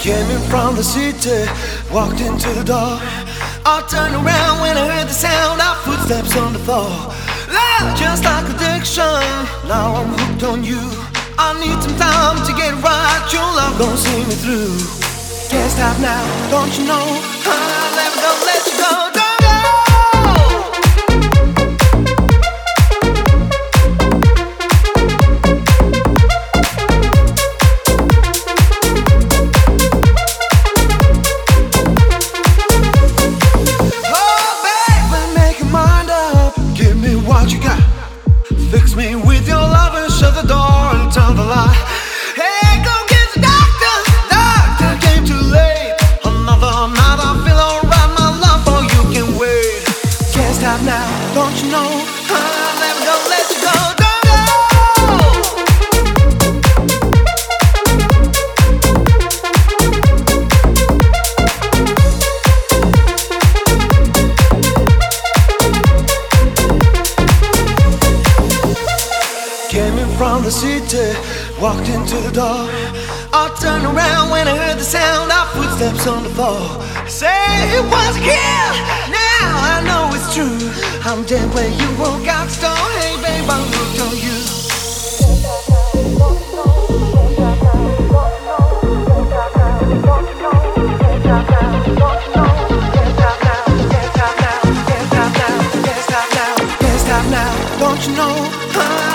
Came in from the city, walked into the door. I turned around when I heard the sound of footsteps on the floor. Love, just like addiction, now I'm hooked on you. I need some time to get right, your love gon' see me through. Can't stop now, don't you know? I'll never gonna let Now, don't you know? I'm never gonna let you go. Came in from the city, walked into the. I turned around when I heard the sound of footsteps on the floor. Say it was a. Now I know true. I'm dead when you out the door. Hey, babe, I'm hooked on you. Don't you know?